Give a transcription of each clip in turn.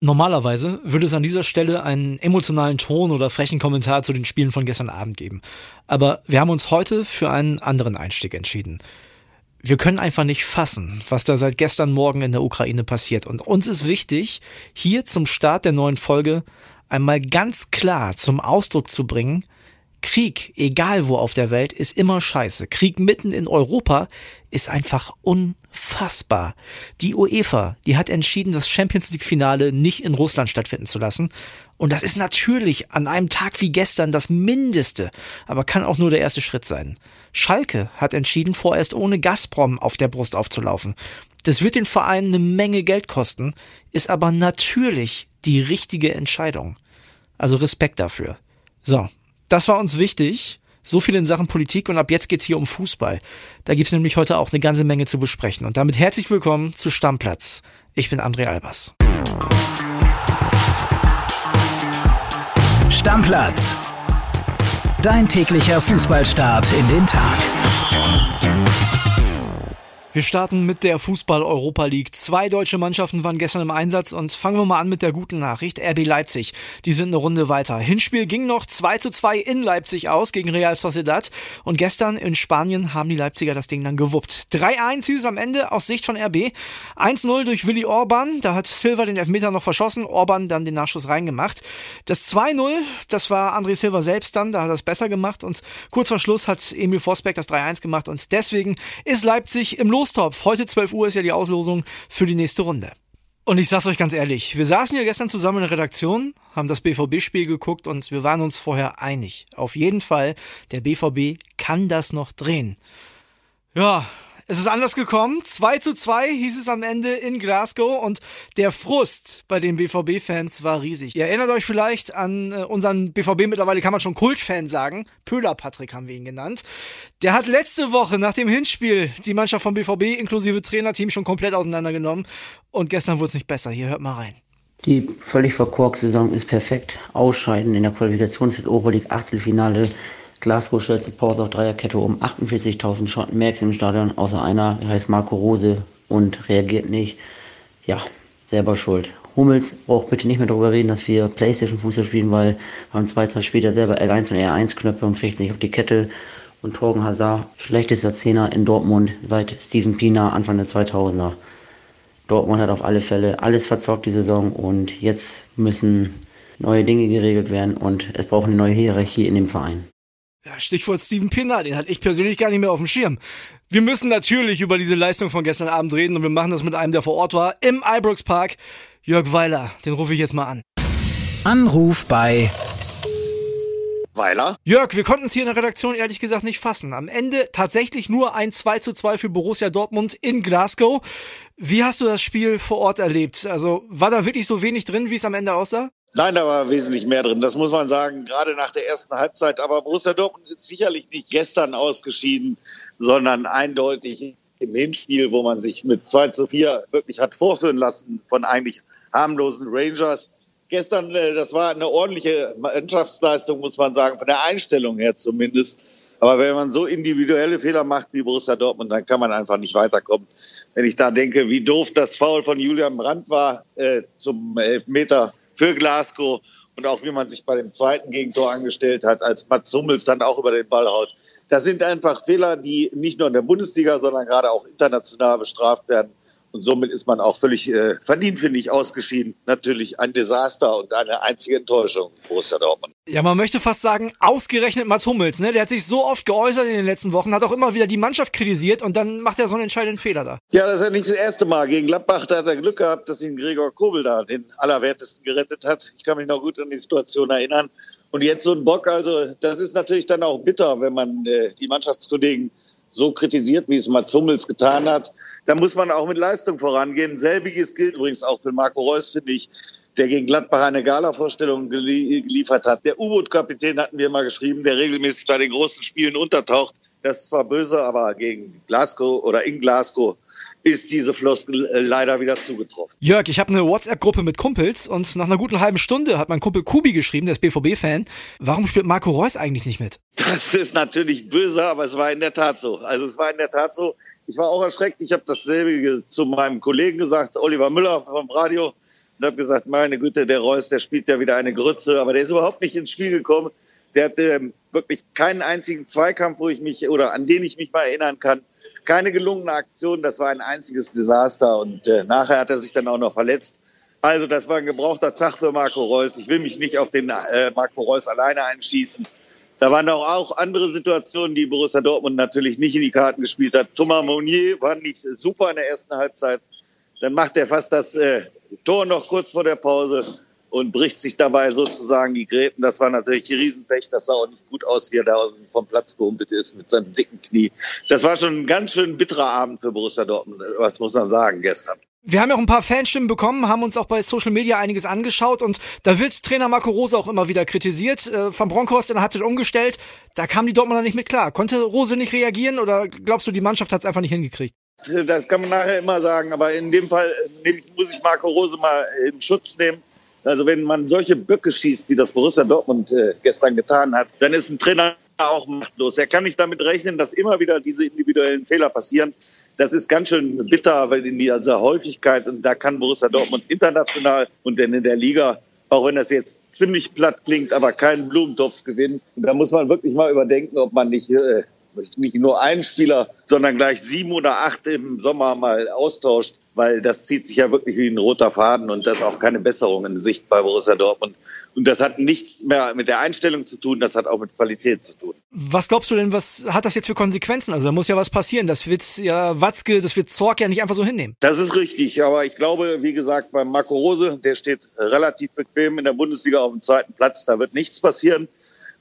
Normalerweise würde es an dieser Stelle einen emotionalen Ton oder frechen Kommentar zu den Spielen von gestern Abend geben. Aber wir haben uns heute für einen anderen Einstieg entschieden. Wir können einfach nicht fassen, was da seit gestern Morgen in der Ukraine passiert. Und uns ist wichtig, hier zum Start der neuen Folge einmal ganz klar zum Ausdruck zu bringen, Krieg, egal wo auf der Welt, ist immer scheiße. Krieg mitten in Europa ist einfach unfassbar. Die UEFA, die hat entschieden, das Champions League Finale nicht in Russland stattfinden zu lassen. Und das ist natürlich an einem Tag wie gestern das Mindeste, aber kann auch nur der erste Schritt sein. Schalke hat entschieden, vorerst ohne Gazprom auf der Brust aufzulaufen. Das wird den Verein eine Menge Geld kosten, ist aber natürlich die richtige Entscheidung. Also Respekt dafür. So, das war uns wichtig. So viel in Sachen Politik und ab jetzt geht's hier um Fußball. Da gibt's nämlich heute auch eine ganze Menge zu besprechen. Und damit herzlich willkommen zu Stammplatz. Ich bin André Albers. Stammplatz. Dein täglicher Fußballstart in den Tag. Wir starten mit der Fußball Europa League. Zwei deutsche Mannschaften waren gestern im Einsatz und fangen wir mal an mit der guten Nachricht. RB Leipzig, die sind eine Runde weiter. Hinspiel ging noch 2 zu 2 in Leipzig aus gegen Real Sociedad und gestern in Spanien haben die Leipziger das Ding dann gewuppt. 3-1 hieß es am Ende aus Sicht von RB. 1-0 durch Willi Orban, da hat Silva den Elfmeter noch verschossen, Orban dann den Nachschuss reingemacht. Das 2-0, das war André Silva selbst dann, da hat er es besser gemacht und kurz vor Schluss hat Emil Forsberg das 3-1 gemacht und deswegen ist Leipzig im Los Lostopf. Heute 12 Uhr ist ja die Auslosung für die nächste Runde. Und ich sag's euch ganz ehrlich, wir saßen ja gestern zusammen in der Redaktion, haben das BVB-Spiel geguckt und wir waren uns vorher einig. Auf jeden Fall, der BVB kann das noch drehen. Ja, es ist anders gekommen. 2 zu 2 hieß es am Ende in Glasgow und der Frust bei den BVB-Fans war riesig. Ihr erinnert euch vielleicht an äh, unseren BVB, mittlerweile kann man schon Kultfan sagen. Pöhler Patrick haben wir ihn genannt. Der hat letzte Woche nach dem Hinspiel die Mannschaft vom BVB inklusive Trainerteam schon komplett auseinandergenommen und gestern wurde es nicht besser. Hier hört mal rein. Die völlig verkorkte Saison ist perfekt. Ausscheiden in der Qualifikation Europa League Achtelfinale Glasgow stellt die Pause auf Dreierkette um 48.000 Schotten Merks im Stadion, außer einer, der heißt Marco Rose und reagiert nicht. Ja, selber schuld. Hummels braucht bitte nicht mehr darüber reden, dass wir Playstation Fußball spielen, weil wir haben zwei Tage später selber L1 und R1 Knöpfe und kriegt sich auf die Kette. Und Torgen Hazard, schlechtester Zehner in Dortmund seit Steven Pina Anfang der 2000er. Dortmund hat auf alle Fälle alles verzockt die Saison und jetzt müssen neue Dinge geregelt werden und es braucht eine neue Hierarchie in dem Verein. Ja, Stichwort Steven Pinner, den hatte ich persönlich gar nicht mehr auf dem Schirm. Wir müssen natürlich über diese Leistung von gestern Abend reden und wir machen das mit einem, der vor Ort war, im Ibrox Park. Jörg Weiler, den rufe ich jetzt mal an. Anruf bei Weiler. Jörg, wir konnten es hier in der Redaktion ehrlich gesagt nicht fassen. Am Ende tatsächlich nur ein 2 zu 2 für Borussia Dortmund in Glasgow. Wie hast du das Spiel vor Ort erlebt? Also war da wirklich so wenig drin, wie es am Ende aussah? Nein, da war wesentlich mehr drin. Das muss man sagen, gerade nach der ersten Halbzeit. Aber Borussia Dortmund ist sicherlich nicht gestern ausgeschieden, sondern eindeutig im Hinspiel, wo man sich mit 2 zu 4 wirklich hat vorführen lassen von eigentlich harmlosen Rangers. Gestern, äh, das war eine ordentliche Mannschaftsleistung, muss man sagen, von der Einstellung her zumindest. Aber wenn man so individuelle Fehler macht wie Borussia Dortmund, dann kann man einfach nicht weiterkommen. Wenn ich da denke, wie doof das Foul von Julian Brandt war äh, zum Elfmeter für Glasgow und auch wie man sich bei dem zweiten Gegentor angestellt hat, als Mats Hummels dann auch über den Ball haut. Das sind einfach Fehler, die nicht nur in der Bundesliga, sondern gerade auch international bestraft werden. Und somit ist man auch völlig äh, verdient, finde ich, ausgeschieden. Natürlich ein Desaster und eine einzige Enttäuschung, Borussia Dortmund. Ja, man möchte fast sagen, ausgerechnet Mats Hummels, ne? Der hat sich so oft geäußert in den letzten Wochen, hat auch immer wieder die Mannschaft kritisiert und dann macht er so einen entscheidenden Fehler da. Ja, das ist ja nicht das erste Mal. Gegen Gladbach, da hat er Glück gehabt, dass ihn Gregor Kobel da den Allerwertesten gerettet hat. Ich kann mich noch gut an die Situation erinnern. Und jetzt so ein Bock, also das ist natürlich dann auch bitter, wenn man äh, die Mannschaftskollegen so kritisiert, wie es Mats Hummels getan hat, da muss man auch mit Leistung vorangehen. Selbiges gilt übrigens auch für Marco Reus, finde ich, der gegen Gladbach eine Gala-Vorstellung geliefert hat. Der U-Boot-Kapitän hatten wir mal geschrieben, der regelmäßig bei den großen Spielen untertaucht. Das ist zwar böse, aber gegen Glasgow oder in Glasgow ist diese Floskel äh, leider wieder zugetroffen. Jörg, ich habe eine WhatsApp-Gruppe mit Kumpels und nach einer guten halben Stunde hat mein Kumpel Kubi geschrieben, der ist BVB-Fan. Warum spielt Marco Reus eigentlich nicht mit? Das ist natürlich böse, aber es war in der Tat so. Also es war in der Tat so. Ich war auch erschreckt. Ich habe dasselbe zu meinem Kollegen gesagt, Oliver Müller vom Radio. und habe gesagt, meine Güte, der Reus, der spielt ja wieder eine Grütze, aber der ist überhaupt nicht ins Spiel gekommen. Der hatte ähm, wirklich keinen einzigen Zweikampf, wo ich mich oder an den ich mich mal erinnern kann. Keine gelungene Aktion, das war ein einziges Desaster und äh, nachher hat er sich dann auch noch verletzt. Also das war ein gebrauchter Tag für Marco Reus. Ich will mich nicht auf den äh, Marco Reus alleine einschießen. Da waren auch, auch andere Situationen, die Borussia Dortmund natürlich nicht in die Karten gespielt hat. Thomas Monnier war nicht super in der ersten Halbzeit. Dann macht er fast das äh, Tor noch kurz vor der Pause und bricht sich dabei sozusagen die Gräten. Das war natürlich ein Riesenpech. Das sah auch nicht gut aus, wie er da vom Platz gehumpelt ist mit seinem dicken Knie. Das war schon ein ganz schön bitterer Abend für Borussia Dortmund. Was muss man sagen gestern? Wir haben ja auch ein paar Fanstimmen bekommen, haben uns auch bei Social Media einiges angeschaut und da wird Trainer Marco Rose auch immer wieder kritisiert. Äh, Van Bronckhorst der Halbzeit umgestellt, da kam die Dortmunder nicht mit klar. Konnte Rose nicht reagieren oder glaubst du, die Mannschaft hat es einfach nicht hingekriegt? Das kann man nachher immer sagen, aber in dem Fall muss ich Marco Rose mal in Schutz nehmen. Also wenn man solche Böcke schießt, wie das Borussia Dortmund äh, gestern getan hat, dann ist ein Trainer auch machtlos. Er kann nicht damit rechnen, dass immer wieder diese individuellen Fehler passieren. Das ist ganz schön bitter, weil in dieser Häufigkeit, und da kann Borussia Dortmund international und dann in der Liga, auch wenn das jetzt ziemlich platt klingt, aber keinen Blumentopf gewinnen. Und da muss man wirklich mal überdenken, ob man nicht äh, nicht nur einen Spieler, sondern gleich sieben oder acht im Sommer mal austauscht, weil das zieht sich ja wirklich wie ein roter Faden und das ist auch keine Besserung in Sicht bei Borussia Dortmund. Und das hat nichts mehr mit der Einstellung zu tun, das hat auch mit Qualität zu tun. Was glaubst du denn, was hat das jetzt für Konsequenzen? Also da muss ja was passieren. Das wird ja Watzke, das wird Zorg ja nicht einfach so hinnehmen. Das ist richtig, aber ich glaube, wie gesagt, beim Marco Rose, der steht relativ bequem in der Bundesliga auf dem zweiten Platz, da wird nichts passieren.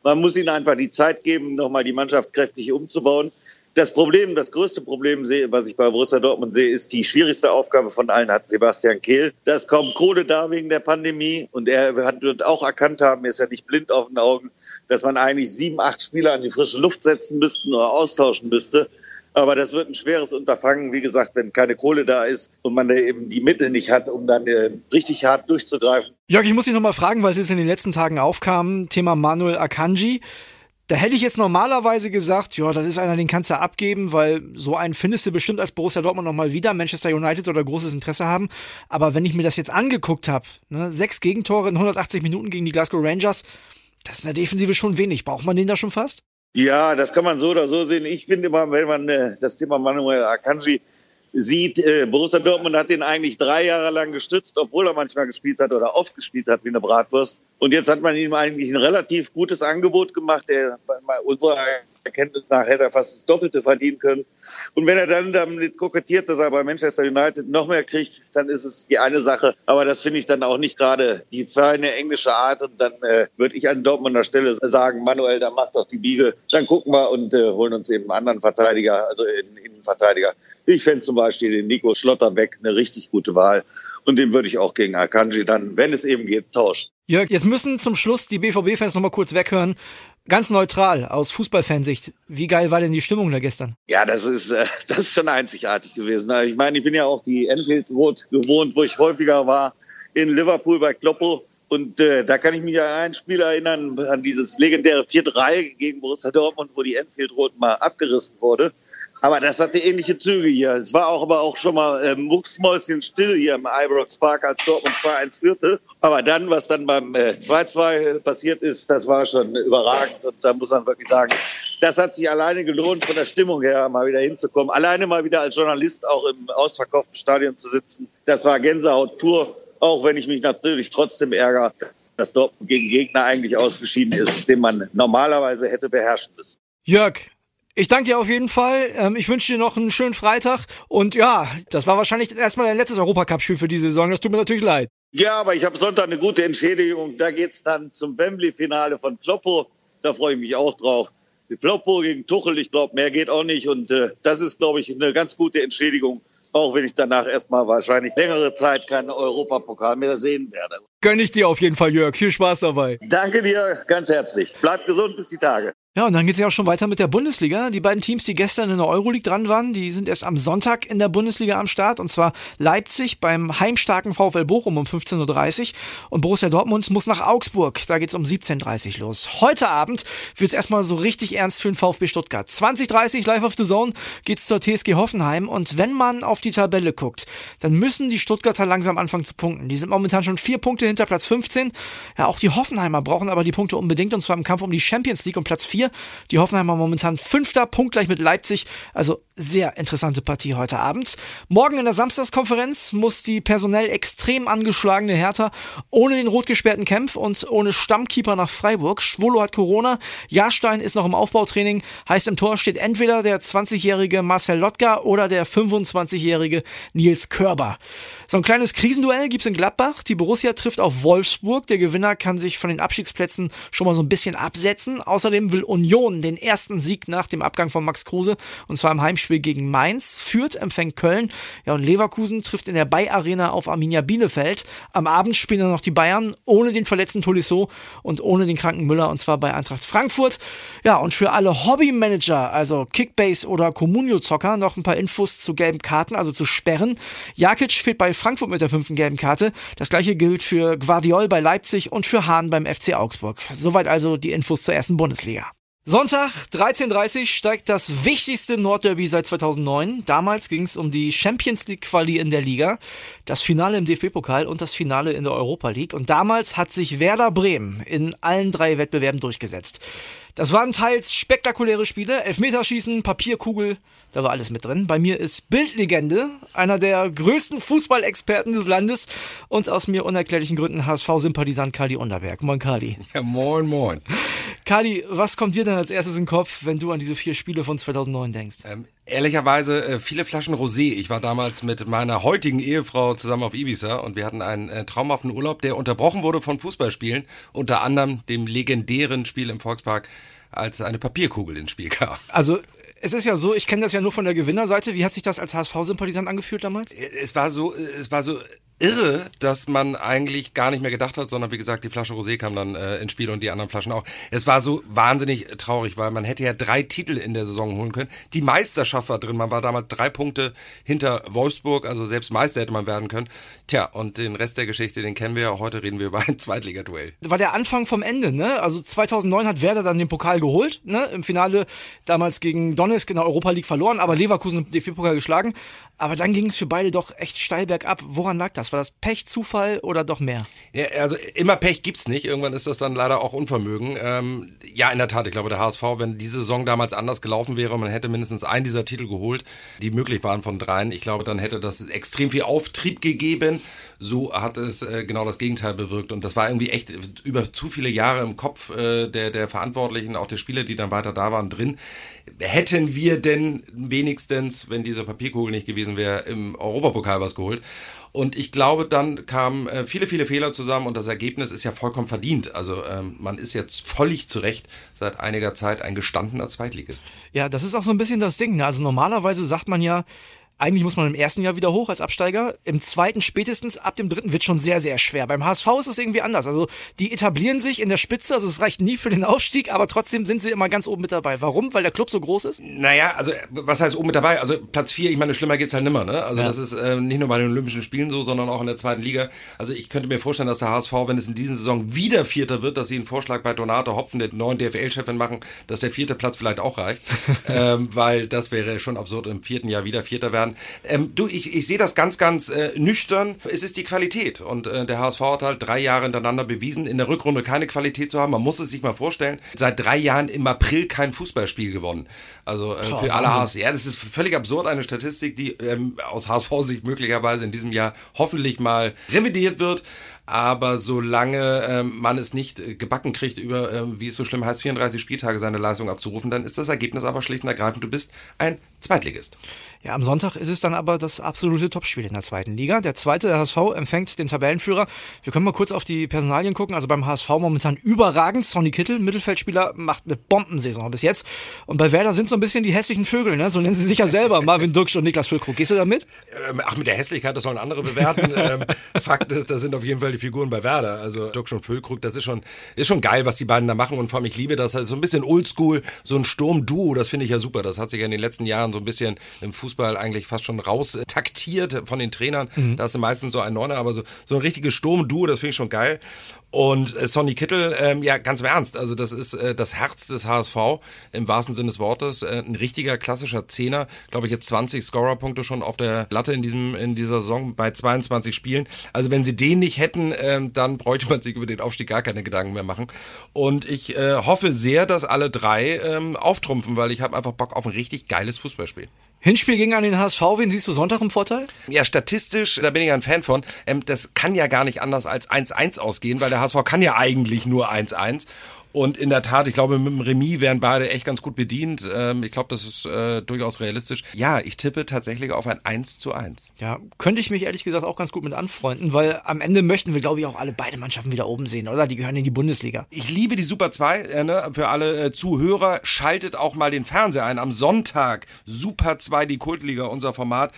Man muss ihnen einfach die Zeit geben, nochmal die Mannschaft kräftig umzubauen. Das Problem, das größte Problem, was ich bei Borussia Dortmund sehe, ist die schwierigste Aufgabe von allen hat Sebastian Kehl. Da ist kaum Kohle da wegen der Pandemie und er wird auch erkannt haben, er ist ja nicht blind auf den Augen, dass man eigentlich sieben, acht Spieler an die frische Luft setzen müsste oder austauschen müsste. Aber das wird ein schweres Unterfangen, wie gesagt, wenn keine Kohle da ist und man eben die Mittel nicht hat, um dann äh, richtig hart durchzugreifen. Jörg, ich muss dich nochmal fragen, weil es jetzt in den letzten Tagen aufkam, Thema Manuel Akanji. Da hätte ich jetzt normalerweise gesagt, ja, das ist einer, den kannst du abgeben, weil so einen findest du bestimmt als Borussia Dortmund nochmal wieder, Manchester United oder großes Interesse haben. Aber wenn ich mir das jetzt angeguckt habe, ne, sechs Gegentore in 180 Minuten gegen die Glasgow Rangers, das ist in der Defensive schon wenig. Braucht man den da schon fast? Ja, das kann man so oder so sehen. Ich finde immer, wenn man äh, das Thema Manuel Akanji sieht, äh, Borussia Dortmund hat ihn eigentlich drei Jahre lang gestützt, obwohl er manchmal gespielt hat oder oft gespielt hat wie eine Bratwurst. Und jetzt hat man ihm eigentlich ein relativ gutes Angebot gemacht. Er, bei unserer Erkenntnis nach hätte er fast das Doppelte verdienen können. Und wenn er dann damit kokettiert, dass er bei Manchester United noch mehr kriegt, dann ist es die eine Sache. Aber das finde ich dann auch nicht gerade die feine englische Art. Und dann äh, würde ich an Dortmunder Stelle sagen, Manuel, dann mach doch die Biege. Dann gucken wir und äh, holen uns eben einen anderen Verteidiger, also einen Innenverteidiger. Ich fände zum Beispiel den Nico Schlotterbeck eine richtig gute Wahl. Und den würde ich auch gegen Akanji dann, wenn es eben geht, tauschen. Jörg, jetzt müssen zum Schluss die BVB-Fans nochmal kurz weghören. Ganz neutral, aus Fußballfansicht. Wie geil war denn die Stimmung da gestern? Ja, das ist, äh, das ist schon einzigartig gewesen. Ich meine, ich bin ja auch die Enfield Road gewohnt, wo ich häufiger war, in Liverpool bei Kloppo. Und äh, da kann ich mich an ein Spiel erinnern, an dieses legendäre 4-3 gegen Borussia Dortmund, wo die Enfield Road mal abgerissen wurde. Aber das hatte ähnliche Züge hier. Es war auch aber auch schon mal äh, mucksmäuschen still hier im Ibrox Park, als Dortmund 2-1 führte. Aber dann, was dann beim 2-2 äh, passiert ist, das war schon überragend. Und da muss man wirklich sagen, das hat sich alleine gelohnt, von der Stimmung her mal wieder hinzukommen. Alleine mal wieder als Journalist auch im ausverkauften Stadion zu sitzen. Das war Gänsehaut pur. Auch wenn ich mich natürlich trotzdem ärgere, dass Dortmund gegen Gegner eigentlich ausgeschieden ist, den man normalerweise hätte beherrschen müssen. Jörg, ich danke dir auf jeden Fall. Ähm, ich wünsche dir noch einen schönen Freitag. Und ja, das war wahrscheinlich erstmal dein letztes Europacup-Spiel für diese Saison. Das tut mir natürlich leid. Ja, aber ich habe Sonntag eine gute Entschädigung. Da geht's dann zum Wembley-Finale von Kloppo. Da freue ich mich auch drauf. Kloppo gegen Tuchel, ich glaube, mehr geht auch nicht. Und äh, das ist, glaube ich, eine ganz gute Entschädigung. Auch wenn ich danach erstmal wahrscheinlich längere Zeit keinen Europapokal mehr sehen werde. Gönn ich dir auf jeden Fall, Jörg. Viel Spaß dabei. Danke dir ganz herzlich. Bleib gesund bis die Tage. Ja, und dann geht es ja auch schon weiter mit der Bundesliga. Die beiden Teams, die gestern in der Euroleague dran waren, die sind erst am Sonntag in der Bundesliga am Start. Und zwar Leipzig beim heimstarken VfL Bochum um 15.30 Uhr. Und Borussia Dortmund muss nach Augsburg. Da geht es um 17.30 Uhr los. Heute Abend wird es erstmal so richtig ernst für den VfB Stuttgart. 20.30 live auf the Zone geht's zur TSG Hoffenheim. Und wenn man auf die Tabelle guckt, dann müssen die Stuttgarter langsam anfangen zu punkten. Die sind momentan schon vier Punkte hinter Platz 15. Ja, auch die Hoffenheimer brauchen aber die Punkte unbedingt. Und zwar im Kampf um die Champions League um Platz 4. Die Hoffenheimer momentan fünfter, Punkt gleich mit Leipzig. Also sehr interessante Partie heute Abend. Morgen in der Samstagskonferenz muss die personell extrem angeschlagene Hertha ohne den rot gesperrten Kempf und ohne Stammkeeper nach Freiburg. Schwolo hat Corona, Jahrstein ist noch im Aufbautraining. Heißt im Tor steht entweder der 20-jährige Marcel Lotka oder der 25-jährige Nils Körber. So ein kleines Krisenduell gibt's in Gladbach. Die Borussia trifft auf Wolfsburg. Der Gewinner kann sich von den Abstiegsplätzen schon mal so ein bisschen absetzen. Außerdem will Union den ersten Sieg nach dem Abgang von Max Kruse und zwar im Heimspiel gegen Mainz. Fürth empfängt Köln. Ja, und Leverkusen trifft in der Bay Arena auf Arminia Bielefeld. Am Abend spielen dann noch die Bayern ohne den verletzten Tolisso und ohne den kranken Müller und zwar bei Eintracht Frankfurt. Ja, und für alle Hobbymanager, also Kickbase oder Comunio-Zocker, noch ein paar Infos zu gelben Karten, also zu Sperren. Jakic fehlt bei Frankfurt mit der fünften gelben Karte. Das gleiche gilt für Guardiol bei Leipzig und für Hahn beim FC Augsburg. Soweit also die Infos zur ersten Bundesliga. Sonntag 13.30 steigt das wichtigste Nordderby seit 2009. Damals ging es um die Champions League Quali in der Liga, das Finale im DFB-Pokal und das Finale in der Europa League. Und damals hat sich Werder Bremen in allen drei Wettbewerben durchgesetzt. Das waren teils spektakuläre Spiele, Elfmeterschießen, Papierkugel, da war alles mit drin. Bei mir ist Bildlegende, einer der größten Fußballexperten des Landes und aus mir unerklärlichen Gründen HSV-Sympathisant Kali Unterberg. Moin Kali. Ja, moin, moin. Kali, was kommt dir denn als erstes in den Kopf, wenn du an diese vier Spiele von 2009 denkst? Ähm, ehrlicherweise äh, viele Flaschen Rosé. Ich war damals mit meiner heutigen Ehefrau zusammen auf Ibiza und wir hatten einen äh, traumhaften Urlaub, der unterbrochen wurde von Fußballspielen, unter anderem dem legendären Spiel im Volkspark als eine Papierkugel ins Spiel kam. Also es ist ja so, ich kenne das ja nur von der Gewinnerseite. Wie hat sich das als HSV-Sympathisant angefühlt damals? Es war so, es war so irre, dass man eigentlich gar nicht mehr gedacht hat, sondern wie gesagt, die Flasche Rosé kam dann äh, ins Spiel und die anderen Flaschen auch. Es war so wahnsinnig traurig, weil man hätte ja drei Titel in der Saison holen können. Die Meisterschaft war drin, man war damals drei Punkte hinter Wolfsburg, also selbst Meister hätte man werden können. Tja, und den Rest der Geschichte, den kennen wir ja. Heute reden wir über ein Zweitligaduell. War der Anfang vom Ende, ne? Also 2009 hat Werder dann den Pokal geholt, ne? Im Finale damals gegen Donetsk in der Europa League verloren, aber Leverkusen im DFB-Pokal geschlagen. Aber dann ging es für beide doch echt steil bergab. Woran lag das? War das Pech, Zufall oder doch mehr? Ja, also immer Pech gibt's nicht. Irgendwann ist das dann leider auch Unvermögen. Ähm, ja, in der Tat. Ich glaube, der HSV, wenn diese Saison damals anders gelaufen wäre, man hätte mindestens einen dieser Titel geholt, die möglich waren von dreien. Ich glaube, dann hätte das extrem viel Auftrieb gegeben. So hat es äh, genau das Gegenteil bewirkt. Und das war irgendwie echt über zu viele Jahre im Kopf äh, der, der Verantwortlichen, auch der Spieler, die dann weiter da waren, drin. Hätten wir denn wenigstens, wenn diese Papierkugel nicht gewesen wäre, im Europapokal was geholt? Und ich glaube, dann kamen äh, viele, viele Fehler zusammen und das Ergebnis ist ja vollkommen verdient. Also ähm, man ist jetzt völlig zu Recht seit einiger Zeit ein gestandener Zweitligist. Ja, das ist auch so ein bisschen das Ding. Ne? Also normalerweise sagt man ja, eigentlich muss man im ersten Jahr wieder hoch als Absteiger. Im zweiten spätestens, ab dem dritten wird schon sehr, sehr schwer. Beim HSV ist es irgendwie anders. Also die etablieren sich in der Spitze, also es reicht nie für den Aufstieg, aber trotzdem sind sie immer ganz oben mit dabei. Warum? Weil der Club so groß ist? Naja, also was heißt oben mit dabei? Also Platz vier, ich meine, schlimmer geht's halt nimmer. Ne? Also ja. das ist äh, nicht nur bei den Olympischen Spielen so, sondern auch in der zweiten Liga. Also ich könnte mir vorstellen, dass der HSV, wenn es in dieser Saison wieder Vierter wird, dass sie einen Vorschlag bei Donato Hopfen, der neuen DFL-Chefin machen, dass der vierte Platz vielleicht auch reicht. ähm, weil das wäre schon absurd, im vierten Jahr wieder Vierter werden. Ähm, du, ich, ich sehe das ganz, ganz äh, nüchtern. Es ist die Qualität. Und äh, der HSV hat halt drei Jahre hintereinander bewiesen, in der Rückrunde keine Qualität zu haben. Man muss es sich mal vorstellen. Seit drei Jahren im April kein Fußballspiel gewonnen. Also äh, Boah, für alle HSV. Ja, das ist völlig absurd, eine Statistik, die ähm, aus HSV-Sicht möglicherweise in diesem Jahr hoffentlich mal revidiert wird. Aber solange ähm, man es nicht äh, gebacken kriegt, über, ähm, wie es so schlimm heißt, 34 Spieltage seine Leistung abzurufen, dann ist das Ergebnis aber schlicht und ergreifend, du bist ein Zweitligist. Ja, am Sonntag ist es dann aber das absolute Topspiel in der zweiten Liga. Der zweite, der HSV, empfängt den Tabellenführer. Wir können mal kurz auf die Personalien gucken. Also beim HSV momentan überragend. Sonny Kittel, Mittelfeldspieler, macht eine Bombensaison bis jetzt. Und bei Werder sind so ein bisschen die hässlichen Vögel, ne? So nennen sie sich ja selber. Marvin Duksch und Niklas Füllkrug. Gehst du da mit? Ähm, ach, mit der Hässlichkeit, das sollen andere bewerten. ähm, Fakt ist, das sind auf jeden Fall die viele Figuren bei Werder. Also Dirk schon Füllkrug, das ist schon, ist schon geil, was die beiden da machen. Und vor allem, ich liebe das. Also so ein bisschen oldschool, so ein Sturm-Duo, das finde ich ja super. Das hat sich ja in den letzten Jahren so ein bisschen im Fußball eigentlich fast schon raus taktiert von den Trainern. Mhm. Da ist meistens so ein Neuner, aber so, so ein richtiges Sturm-Duo, das finde ich schon geil. Und äh, Sonny Kittel, ähm, ja, ganz im Ernst, also das ist äh, das Herz des HSV im wahrsten Sinne des Wortes. Äh, ein richtiger klassischer Zehner, glaube ich, jetzt 20 Scorerpunkte schon auf der Latte in diesem in dieser Saison bei 22 Spielen. Also wenn sie den nicht hätten, ähm, dann bräuchte man sich über den Aufstieg gar keine Gedanken mehr machen. Und ich äh, hoffe sehr, dass alle drei ähm, auftrumpfen, weil ich habe einfach Bock auf ein richtig geiles Fußballspiel. Hinspiel ging an den HSV. Wen siehst du Sonntag im Vorteil? Ja, statistisch, da bin ich ein Fan von. Ähm, das kann ja gar nicht anders als 1-1 ausgehen, weil der HSV kann ja eigentlich nur 1-1. Und in der Tat, ich glaube, mit dem Remis wären beide echt ganz gut bedient. Ähm, ich glaube, das ist äh, durchaus realistisch. Ja, ich tippe tatsächlich auf ein 1 zu 1. Ja, könnte ich mich ehrlich gesagt auch ganz gut mit anfreunden, weil am Ende möchten wir, glaube ich, auch alle beide Mannschaften wieder oben sehen, oder? Die gehören in die Bundesliga. Ich liebe die Super 2, äh, ne? für alle äh, Zuhörer. Schaltet auch mal den Fernseher ein. Am Sonntag Super 2, die Kultliga, unser Format.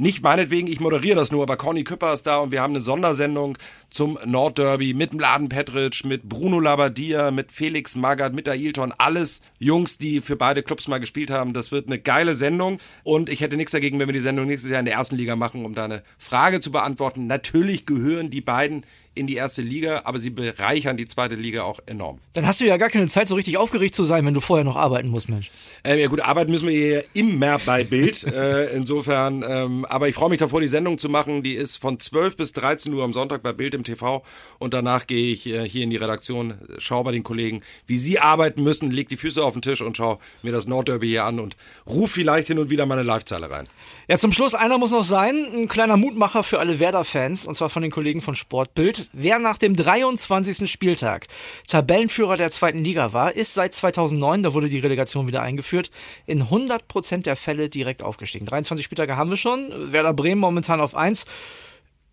Nicht meinetwegen, ich moderiere das nur, aber Conny Küpper ist da und wir haben eine Sondersendung zum Nordderby mit Mladen Petric, mit Bruno Labbadia, mit Felix Magath, mit Ailton. Alles Jungs, die für beide Clubs mal gespielt haben. Das wird eine geile Sendung und ich hätte nichts dagegen, wenn wir die Sendung nächstes Jahr in der ersten Liga machen, um da eine Frage zu beantworten. Natürlich gehören die beiden in die erste Liga, aber sie bereichern die zweite Liga auch enorm. Dann hast du ja gar keine Zeit, so richtig aufgeregt zu sein, wenn du vorher noch arbeiten musst, Mensch. Äh, ja gut, arbeiten müssen wir hier immer bei Bild. äh, insofern, ähm, aber ich freue mich davor, die Sendung zu machen. Die ist von 12 bis 13 Uhr am Sonntag bei Bild im TV und danach gehe ich äh, hier in die Redaktion, schaue bei den Kollegen, wie sie arbeiten müssen, leg die Füße auf den Tisch und schaue mir das Nordderby hier an und ruf vielleicht hin und wieder meine Live-Zeile rein. Ja, zum Schluss, einer muss noch sein, ein kleiner Mutmacher für alle Werder-Fans, und zwar von den Kollegen von Sportbild. Wer nach dem 23. Spieltag Tabellenführer der zweiten Liga war, ist seit 2009, da wurde die Relegation wieder eingeführt, in 100% der Fälle direkt aufgestiegen. 23 Spieltage haben wir schon, Werder Bremen momentan auf 1.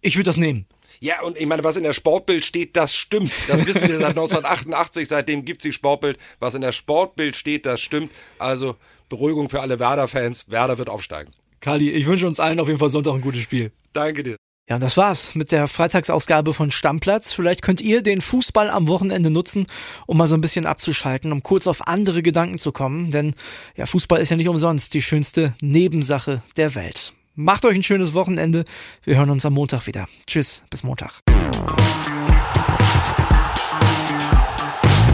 Ich würde das nehmen. Ja, und ich meine, was in der Sportbild steht, das stimmt. Das wissen wir seit 1988, seitdem gibt es die Sportbild. Was in der Sportbild steht, das stimmt. Also Beruhigung für alle Werder-Fans. Werder wird aufsteigen. Kali, ich wünsche uns allen auf jeden Fall Sonntag ein gutes Spiel. Danke dir. Ja, und das war's mit der Freitagsausgabe von Stammplatz. Vielleicht könnt ihr den Fußball am Wochenende nutzen, um mal so ein bisschen abzuschalten, um kurz auf andere Gedanken zu kommen. Denn ja, Fußball ist ja nicht umsonst die schönste Nebensache der Welt. Macht euch ein schönes Wochenende. Wir hören uns am Montag wieder. Tschüss, bis Montag.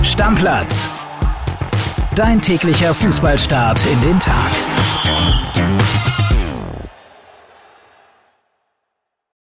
Stammplatz. Dein täglicher Fußballstart in den Tag.